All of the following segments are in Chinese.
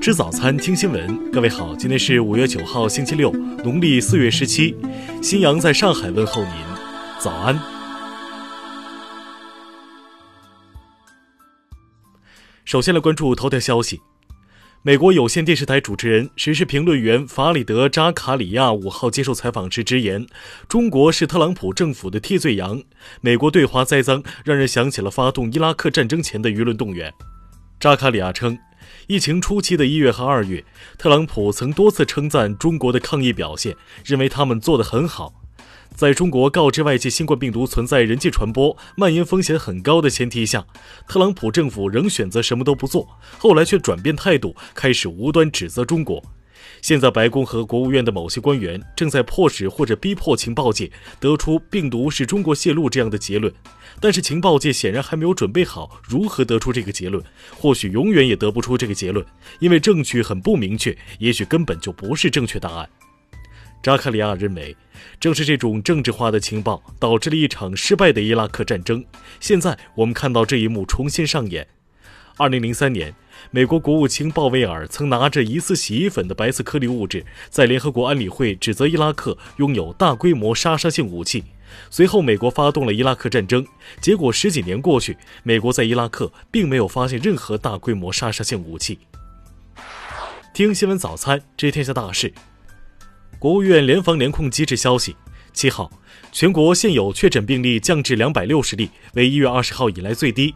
吃早餐，听新闻。各位好，今天是五月九号，星期六，农历四月十七。新阳在上海问候您，早安。首先来关注头条消息。美国有线电视台主持人、时事评论员法里德·扎卡里亚五号接受采访时直言：“中国是特朗普政府的替罪羊。美国对华栽赃，让人想起了发动伊拉克战争前的舆论动员。”扎卡里亚称，疫情初期的一月和二月，特朗普曾多次称赞中国的抗疫表现，认为他们做得很好。在中国告知外界新冠病毒存在人际传播、蔓延风险很高的前提下，特朗普政府仍选择什么都不做，后来却转变态度，开始无端指责中国。现在，白宫和国务院的某些官员正在迫使或者逼迫情报界得出病毒是中国泄露这样的结论，但是情报界显然还没有准备好如何得出这个结论，或许永远也得不出这个结论，因为证据很不明确，也许根本就不是正确答案。扎卡里亚认为，正是这种政治化的情报导致了一场失败的伊拉克战争。现在我们看到这一幕重新上演。二零零三年，美国国务卿鲍威尔曾拿着疑似洗衣粉的白色颗粒物质，在联合国安理会指责伊拉克拥有大规模杀伤性武器。随后，美国发动了伊拉克战争。结果十几年过去，美国在伊拉克并没有发现任何大规模杀伤性武器。听新闻早餐，知天下大事。国务院联防联控机制消息，七号，全国现有确诊病例降至两百六十例，为一月二十号以来最低。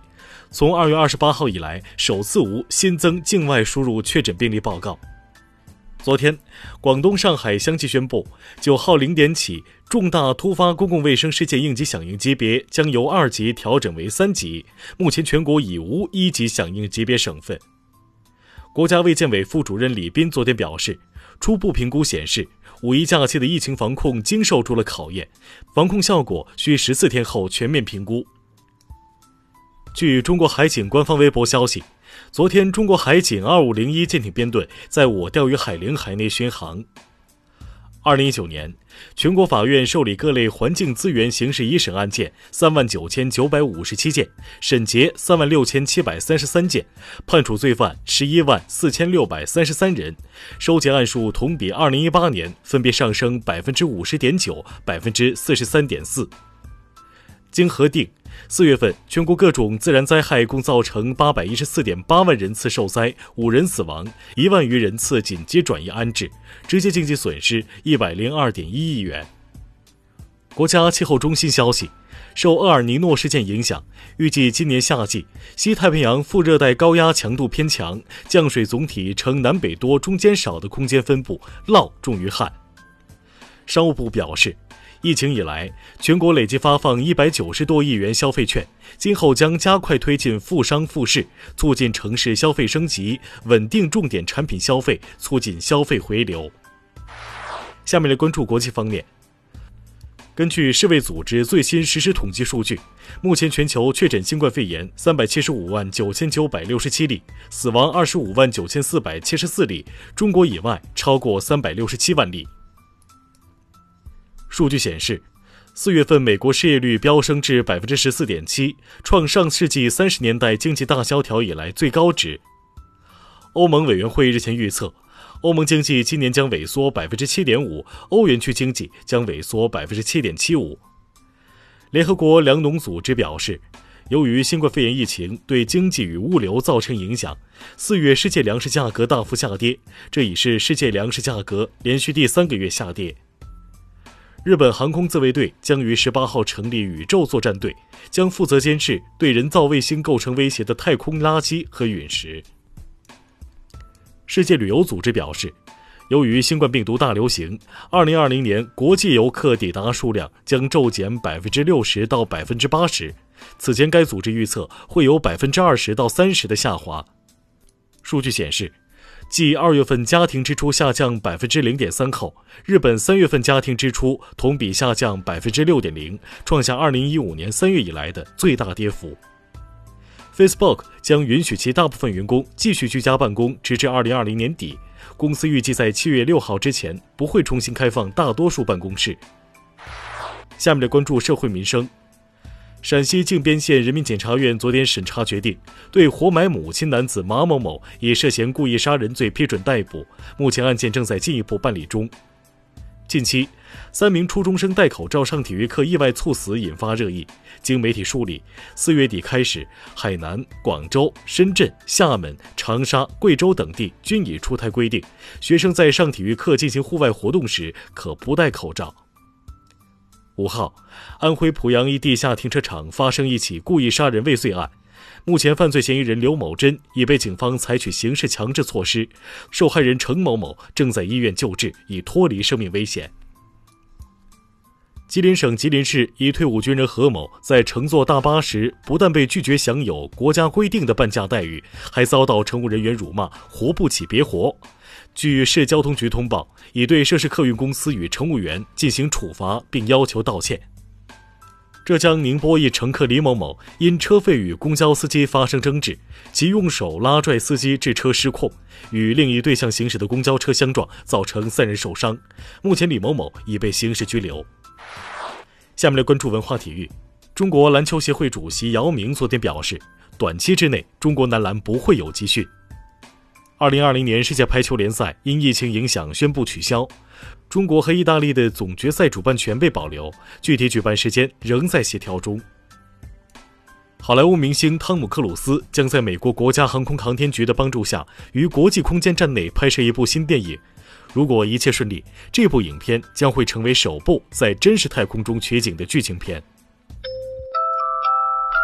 从二月二十八号以来，首次无新增境外输入确诊病例报告。昨天，广东上海相继宣布，九号零点起，重大突发公共卫生事件应急响应级别将由二级调整为三级。目前，全国已无一级响应级别省份。国家卫健委副主任李斌昨天表示，初步评估显示。五一假期的疫情防控经受住了考验，防控效果需十四天后全面评估。据中国海警官方微博消息，昨天中国海警二五零一舰艇编队在我钓鱼海领海内巡航。二零一九年，全国法院受理各类环境资源刑事一审案件三万九千九百五十七件，审结三万六千七百三十三件，判处罪犯十一万四千六百三十三人，收结案数同比二零一八年分别上升百分之五十点九、百分之四十三点四。经核定。四月份，全国各种自然灾害共造成八百一十四点八万人次受灾，五人死亡，一万余人次紧急转移安置，直接经济损失一百零二点一亿元。国家气候中心消息，受厄尔尼诺事件影响，预计今年夏季西太平洋副热带高压强度偏强，降水总体呈南北多、中间少的空间分布，涝重于旱。商务部表示。疫情以来，全国累计发放一百九十多亿元消费券，今后将加快推进复商复市，促进城市消费升级，稳定重点产品消费，促进消费回流。下面来关注国际方面。根据世卫组织最新实时统计数据，目前全球确诊新冠肺炎三百七十五万九千九百六十七例，死亡二十五万九千四百七十四例，中国以外超过三百六十七万例。数据显示，四月份美国失业率飙升至百分之十四点七，创上世纪三十年代经济大萧条以来最高值。欧盟委员会日前预测，欧盟经济今年将萎缩百分之七点五，欧元区经济将萎缩百分之七点七五。联合国粮农组织表示，由于新冠肺炎疫情对经济与物流造成影响，四月世界粮食价格大幅下跌，这已是世界粮食价格连续第三个月下跌。日本航空自卫队将于十八号成立宇宙作战队，将负责监视对人造卫星构成威胁的太空垃圾和陨石。世界旅游组织表示，由于新冠病毒大流行，二零二零年国际游客抵达数量将骤减百分之六十到百分之八十。此前，该组织预测会有百分之二十到三十的下滑。数据显示。继二月份家庭支出下降百分之零点三后，日本三月份家庭支出同比下降百分之六点零，创下二零一五年三月以来的最大跌幅。Facebook 将允许其大部分员工继续居家办公，直至二零二零年底。公司预计在七月六号之前不会重新开放大多数办公室。下面来关注社会民生。陕西靖边县人民检察院昨天审查决定，对活埋母亲男子马某某以涉嫌故意杀人罪批准逮捕，目前案件正在进一步办理中。近期，三名初中生戴口罩上体育课意外猝死引发热议。经媒体梳理，四月底开始，海南、广州、深圳、厦门、长沙、贵州等地均已出台规定，学生在上体育课进行户外活动时可不戴口罩。五号，安徽濮阳一地下停车场发生一起故意杀人未遂案，目前犯罪嫌疑人刘某珍已被警方采取刑事强制措施，受害人程某某正在医院救治，已脱离生命危险。吉林省吉林市一退伍军人何某在乘坐大巴时，不但被拒绝享有国家规定的半价待遇，还遭到乘务人员辱骂，活不起别活。据市交通局通报，已对涉事客运公司与乘务员进行处罚，并要求道歉。浙江宁波一乘客李某某因车费与公交司机发生争执，即用手拉拽司机致车失控，与另一对向行驶的公交车相撞，造成三人受伤。目前，李某某已被刑事拘留。下面来关注文化体育。中国篮球协会主席姚明昨天表示，短期之内中国男篮不会有集训。二零二零年世界排球联赛因疫情影响宣布取消，中国和意大利的总决赛主办权被保留，具体举办时间仍在协调中。好莱坞明星汤姆·克鲁斯将在美国国家航空航天局的帮助下，于国际空间站内拍摄一部新电影。如果一切顺利，这部影片将会成为首部在真实太空中取景的剧情片。